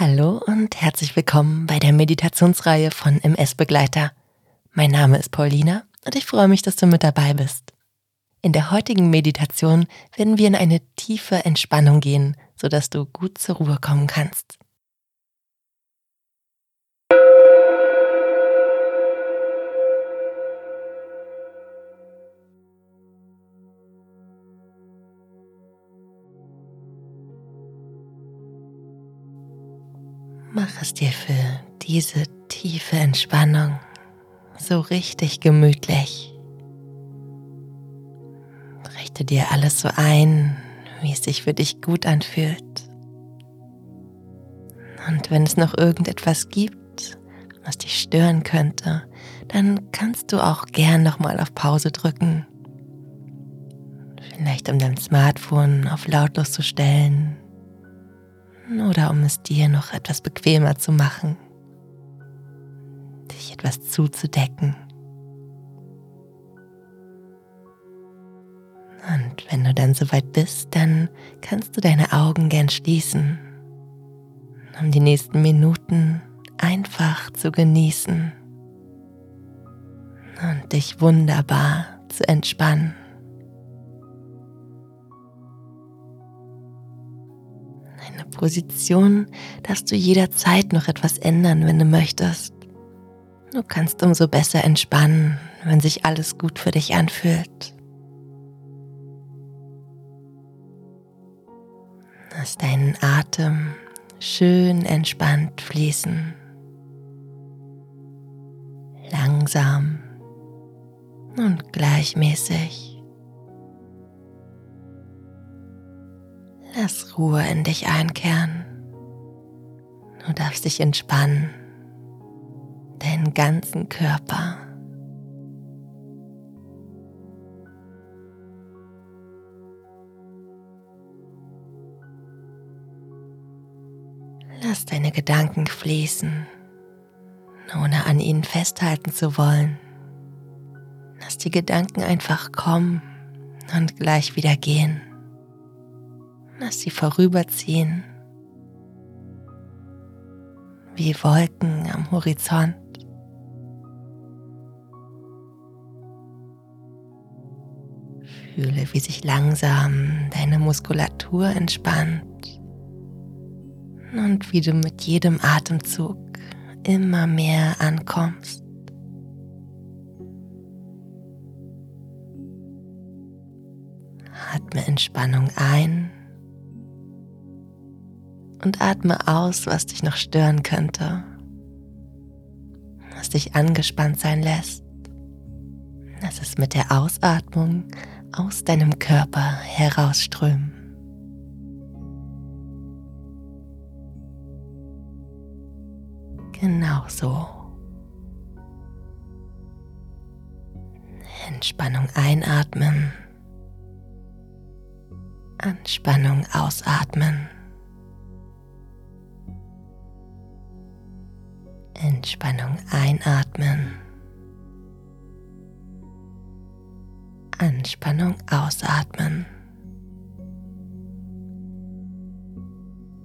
Hallo und herzlich willkommen bei der Meditationsreihe von MS Begleiter. Mein Name ist Paulina und ich freue mich, dass du mit dabei bist. In der heutigen Meditation werden wir in eine tiefe Entspannung gehen, sodass du gut zur Ruhe kommen kannst. Dir für diese tiefe Entspannung so richtig gemütlich. Richte dir alles so ein, wie es sich für dich gut anfühlt. Und wenn es noch irgendetwas gibt, was dich stören könnte, dann kannst du auch gern nochmal auf Pause drücken. Vielleicht um dein Smartphone auf lautlos zu stellen oder um es dir noch etwas bequemer zu machen, dich etwas zuzudecken. Und wenn du dann soweit bist, dann kannst du deine Augen gern schließen, um die nächsten Minuten einfach zu genießen und dich wunderbar zu entspannen. Position darfst du jederzeit noch etwas ändern, wenn du möchtest. Du kannst umso besser entspannen, wenn sich alles gut für dich anfühlt. Lass deinen Atem schön entspannt fließen. Langsam und gleichmäßig. Lass Ruhe in dich einkehren. Du darfst dich entspannen, deinen ganzen Körper. Lass deine Gedanken fließen, ohne an ihnen festhalten zu wollen. Lass die Gedanken einfach kommen und gleich wieder gehen. Lass sie vorüberziehen, wie Wolken am Horizont. Fühle, wie sich langsam deine Muskulatur entspannt und wie du mit jedem Atemzug immer mehr ankommst. Atme Entspannung ein und atme aus, was dich noch stören könnte, was dich angespannt sein lässt. Lass es mit der Ausatmung aus deinem Körper herausströmen. Genau so. Entspannung einatmen. Anspannung ausatmen. Entspannung einatmen. Anspannung ausatmen.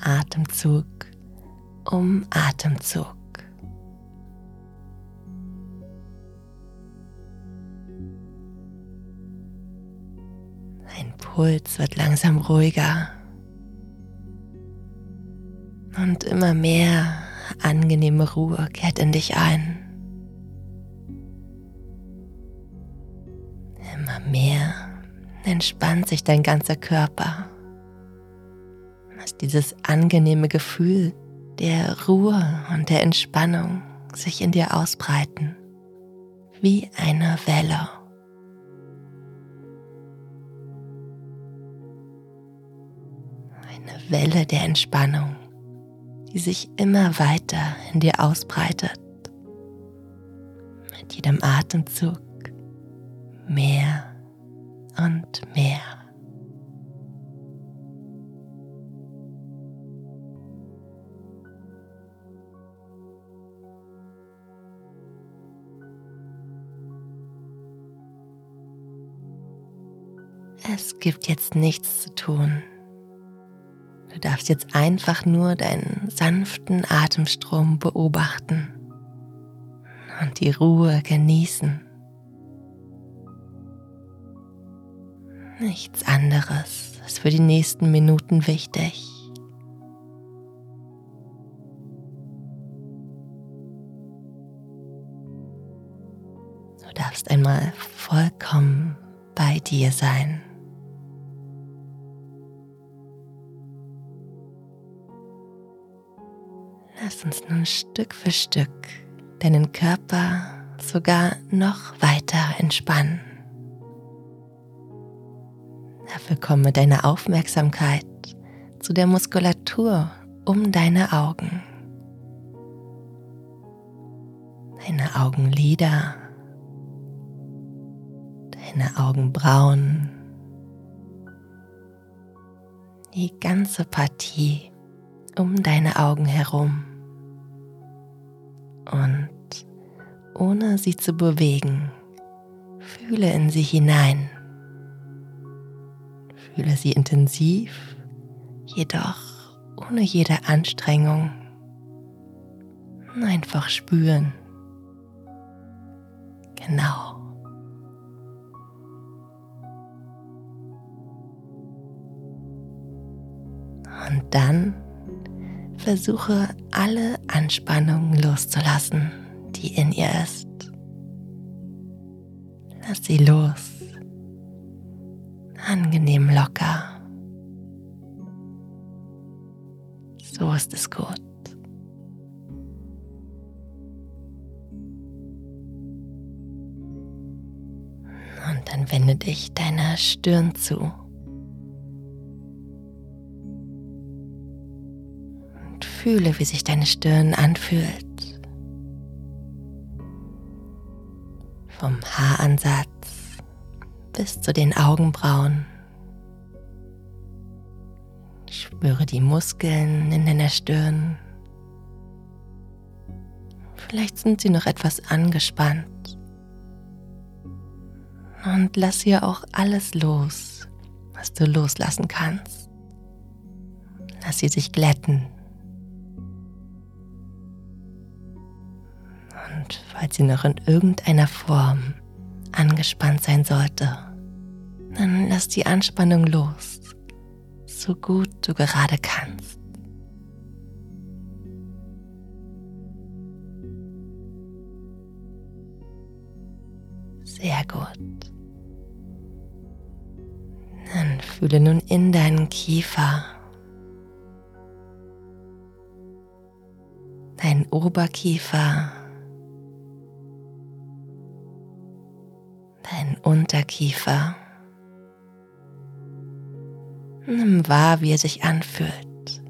Atemzug um Atemzug. Dein Puls wird langsam ruhiger und immer mehr angenehme Ruhe kehrt in dich ein. Immer mehr entspannt sich dein ganzer Körper. Dass dieses angenehme Gefühl der Ruhe und der Entspannung sich in dir ausbreiten, wie eine Welle. Eine Welle der Entspannung die sich immer weiter in dir ausbreitet. Mit jedem Atemzug mehr und mehr. Es gibt jetzt nichts zu tun. Du darfst jetzt einfach nur deinen sanften Atemstrom beobachten und die Ruhe genießen. Nichts anderes ist für die nächsten Minuten wichtig. Du darfst einmal vollkommen bei dir sein. Lass uns nun Stück für Stück deinen Körper sogar noch weiter entspannen. Dafür komme deine Aufmerksamkeit zu der Muskulatur um deine Augen. Deine Augenlider, deine Augenbrauen, die ganze Partie um deine Augen herum und ohne sie zu bewegen, fühle in sie hinein. Fühle sie intensiv, jedoch ohne jede Anstrengung. Einfach spüren. Genau. Und dann versuche alle Anspannung loszulassen, die in ihr ist. Lass sie los. Angenehm locker. So ist es gut. Und dann wende dich deiner Stirn zu. Fühle, wie sich deine Stirn anfühlt. Vom Haaransatz bis zu den Augenbrauen. Spüre die Muskeln in deiner Stirn. Vielleicht sind sie noch etwas angespannt. Und lass hier auch alles los, was du loslassen kannst. Lass sie sich glätten. Falls sie noch in irgendeiner Form angespannt sein sollte, dann lass die Anspannung los, so gut du gerade kannst. Sehr gut. Dann fühle nun in deinen Kiefer, deinen Oberkiefer, Unterkiefer. Nimm wahr, wie er sich anfühlt.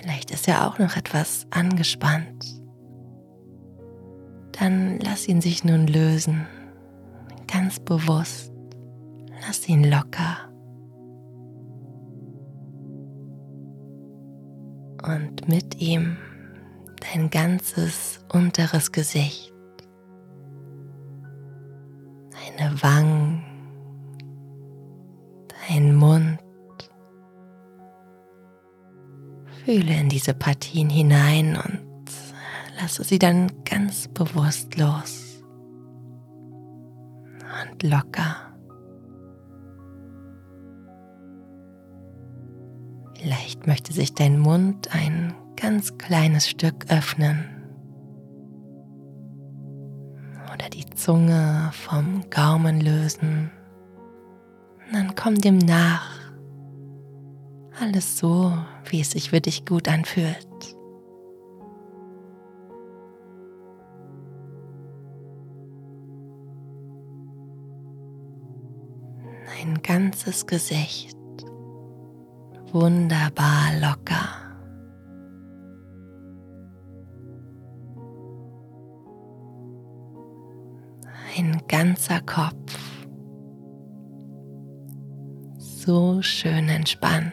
Vielleicht ist er auch noch etwas angespannt. Dann lass ihn sich nun lösen, ganz bewusst. Lass ihn locker. Und mit ihm dein ganzes unteres Gesicht deine Wangen, dein Mund. Fühle in diese Partien hinein und lasse sie dann ganz bewusst los und locker. Vielleicht möchte sich dein Mund ein ganz kleines Stück öffnen. Zunge vom Gaumen lösen. Und dann komm dem nach. Alles so, wie es sich für dich gut anfühlt. Ein ganzes Gesicht. Wunderbar locker. Ganzer Kopf so schön entspannt.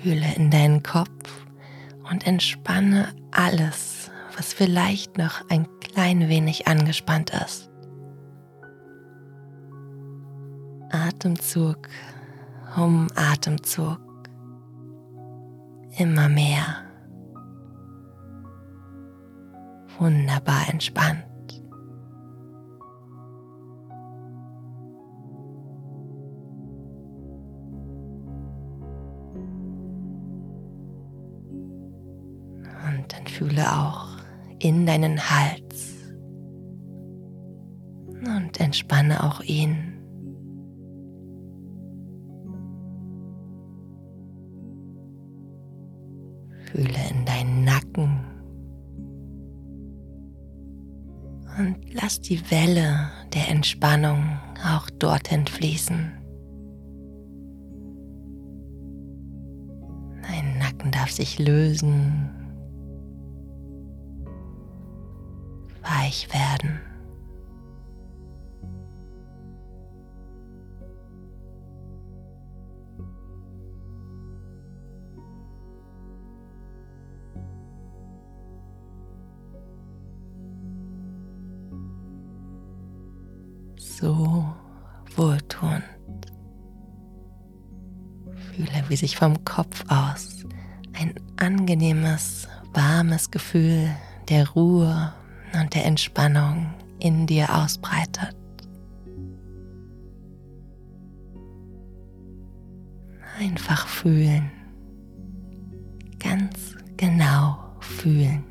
Fühle in deinen Kopf und entspanne alles, was vielleicht noch ein klein wenig angespannt ist. Atemzug um Atemzug immer mehr wunderbar entspannt. Und dann fühle auch in deinen Hals und entspanne auch ihn. Fühle die Welle der Entspannung auch dorthin fließen. Dein Nacken darf sich lösen, weich werden. Wie sich vom Kopf aus ein angenehmes, warmes Gefühl der Ruhe und der Entspannung in dir ausbreitet. Einfach fühlen, ganz genau fühlen.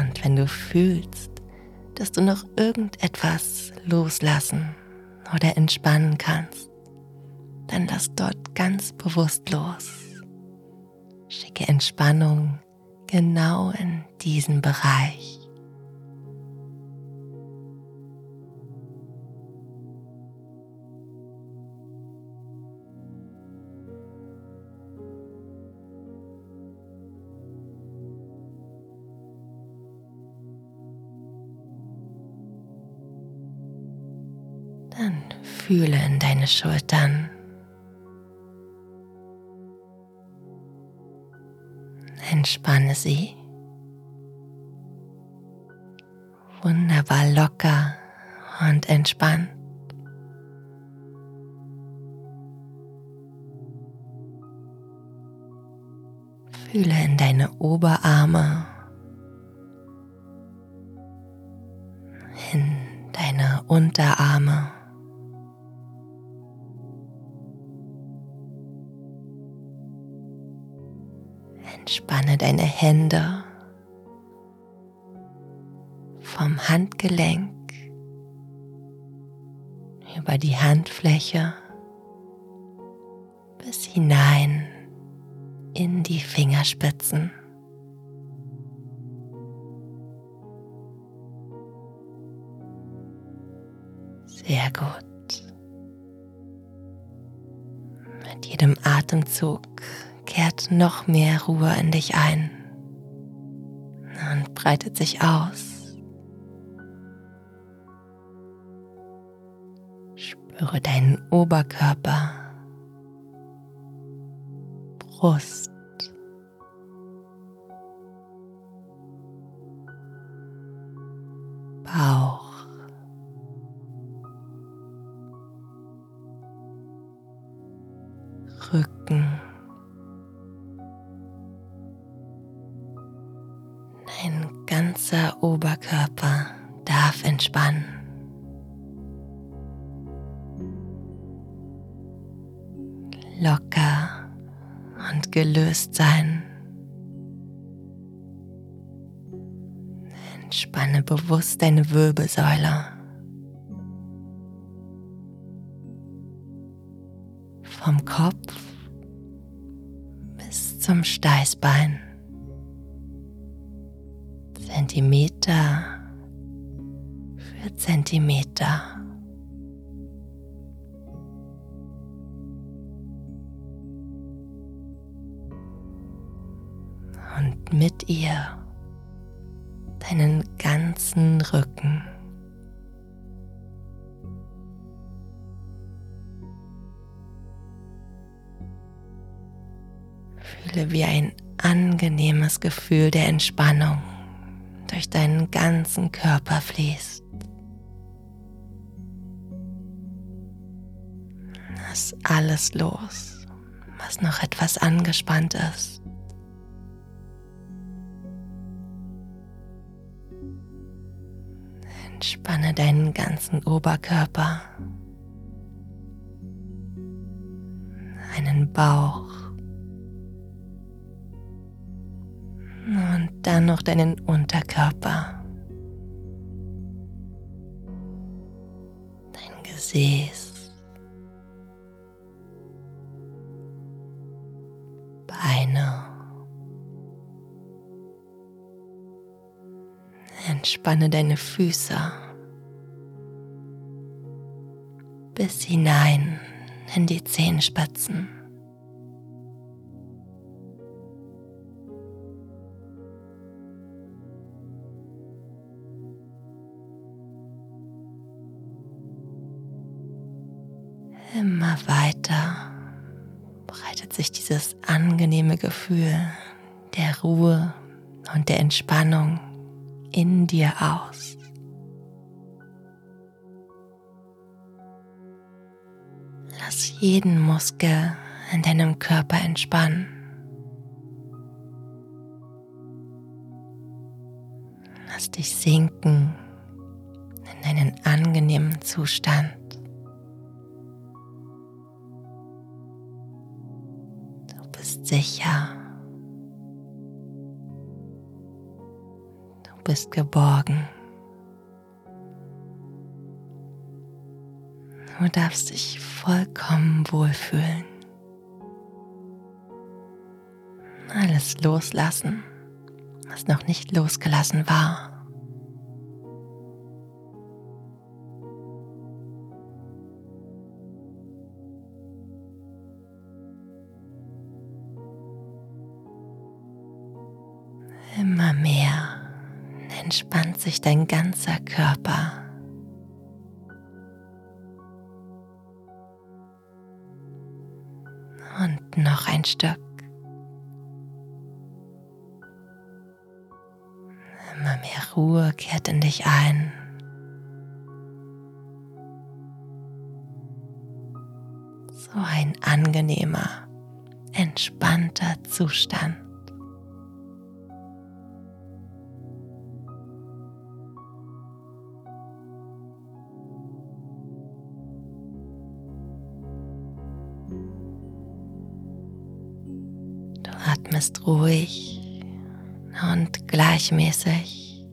Und wenn du fühlst, dass du noch irgendetwas loslassen oder entspannen kannst, dann lass dort ganz bewusst los. Schicke Entspannung genau in diesen Bereich. Dann fühle in deine Schultern. Entspanne sie. Wunderbar locker und entspannt. Fühle in deine Oberarme, in deine Unterarme. Entspanne deine Hände vom Handgelenk über die Handfläche bis hinein in die Fingerspitzen. Sehr gut. Mit jedem Atemzug kehrt noch mehr Ruhe in dich ein und breitet sich aus. Spüre deinen Oberkörper, Brust, Bauch. Dein ganzer Oberkörper darf entspannen. Locker und gelöst sein. Entspanne bewusst deine Wirbelsäule. Vom Kopf bis zum Steißbein. Zentimeter für Zentimeter. Und mit ihr deinen ganzen Rücken. Fühle, wie ein angenehmes Gefühl der Entspannung durch deinen ganzen Körper fließt. Lass alles los, was noch etwas angespannt ist. Entspanne deinen ganzen Oberkörper, einen Bauch und dann noch deinen Unterkörper, dein Gesäß, Beine. Entspanne deine Füße bis hinein in die Zehenspitzen. Der Entspannung in dir aus. Lass jeden Muskel in deinem Körper entspannen. Lass dich sinken in einen angenehmen Zustand. Du bist sicher. Bist geborgen. Du darfst dich vollkommen wohlfühlen. Alles loslassen, was noch nicht losgelassen war. Entspannt sich dein ganzer Körper. Und noch ein Stück. Immer mehr Ruhe kehrt in dich ein. So ein angenehmer, entspannter Zustand. Atmest ruhig und gleichmäßig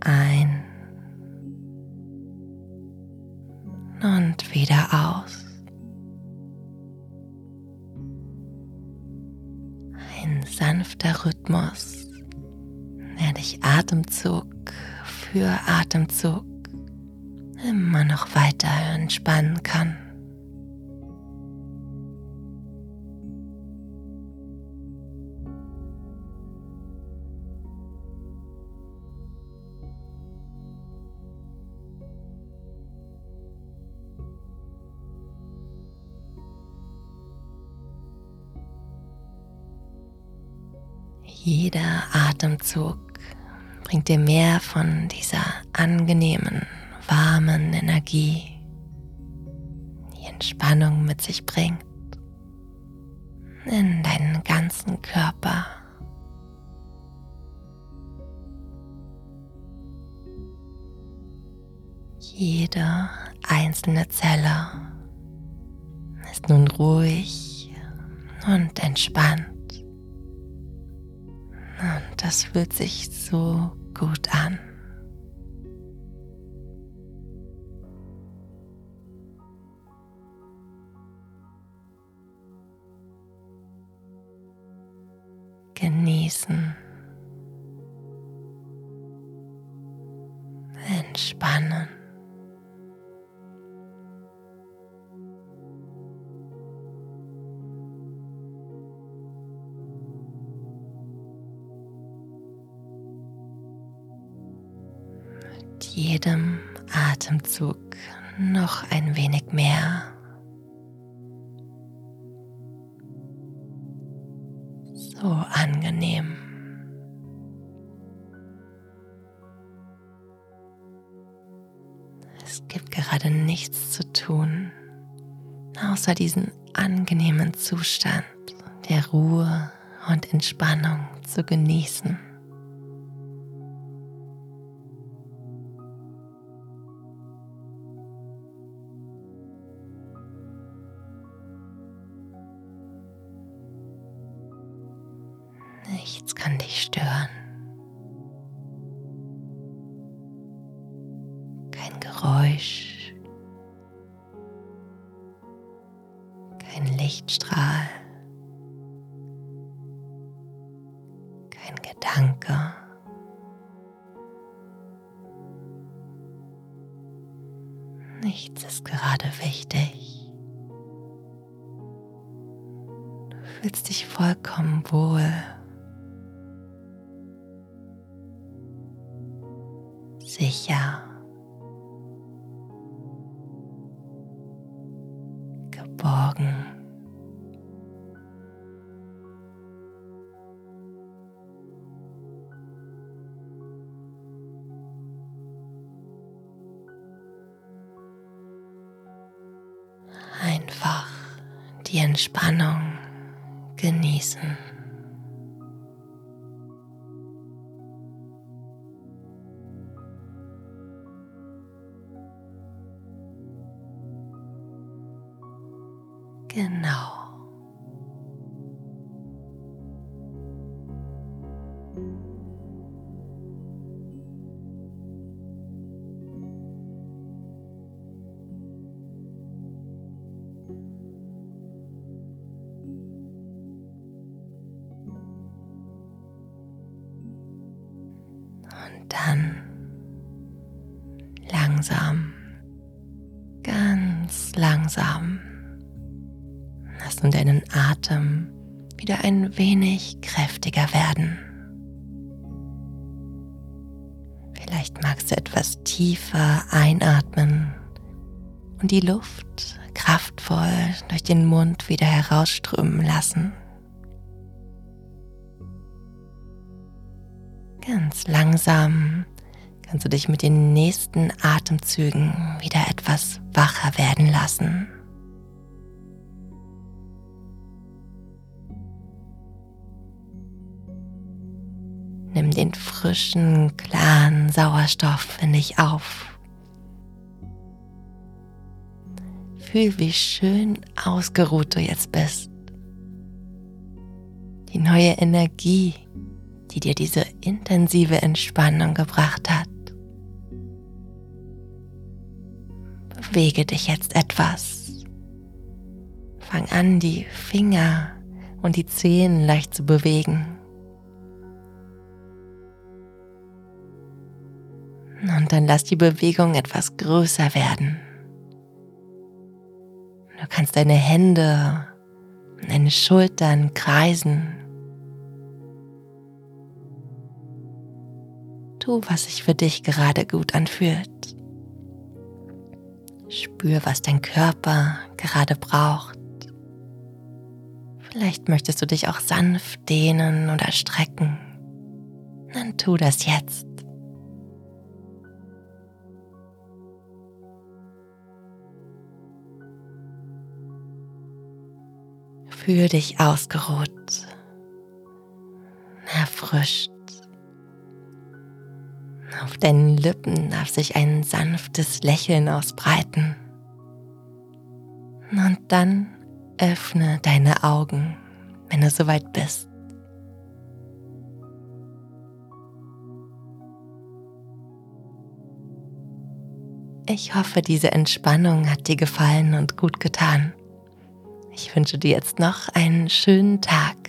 ein und wieder aus. Ein sanfter Rhythmus, der dich Atemzug für Atemzug immer noch weiter entspannen kann. Jeder Atemzug bringt dir mehr von dieser angenehmen, warmen Energie, die Entspannung mit sich bringt, in deinen ganzen Körper. Jede einzelne Zelle ist nun ruhig und entspannt. Das fühlt sich so gut an. Genießen. Entspannen. Atemzug noch ein wenig mehr. So angenehm. Es gibt gerade nichts zu tun, außer diesen angenehmen Zustand der Ruhe und Entspannung zu genießen. Fühlst dich vollkommen wohl. sicher, geborgen. Einfach die Entspannung genießen. langsam, ganz langsam Lass nun deinen Atem wieder ein wenig kräftiger werden. Vielleicht magst du etwas tiefer einatmen und die Luft kraftvoll durch den Mund wieder herausströmen lassen. Ganz langsam kannst du dich mit den nächsten Atemzügen wieder etwas wacher werden lassen. Nimm den frischen, klaren Sauerstoff in dich auf. Fühl, wie schön ausgeruht du jetzt bist. Die neue Energie, die dir diese intensive Entspannung gebracht hat. Bewege dich jetzt etwas. Fang an, die Finger und die Zehen leicht zu bewegen. Und dann lass die Bewegung etwas größer werden. Du kannst deine Hände und deine Schultern kreisen. Tu, was sich für dich gerade gut anfühlt. Spür, was dein Körper gerade braucht. Vielleicht möchtest du dich auch sanft dehnen oder strecken. Dann tu das jetzt. Fühl dich ausgeruht, erfrischt. Auf deinen Lippen darf sich ein sanftes Lächeln ausbreiten. Und dann öffne deine Augen, wenn du soweit bist. Ich hoffe, diese Entspannung hat dir gefallen und gut getan. Ich wünsche dir jetzt noch einen schönen Tag.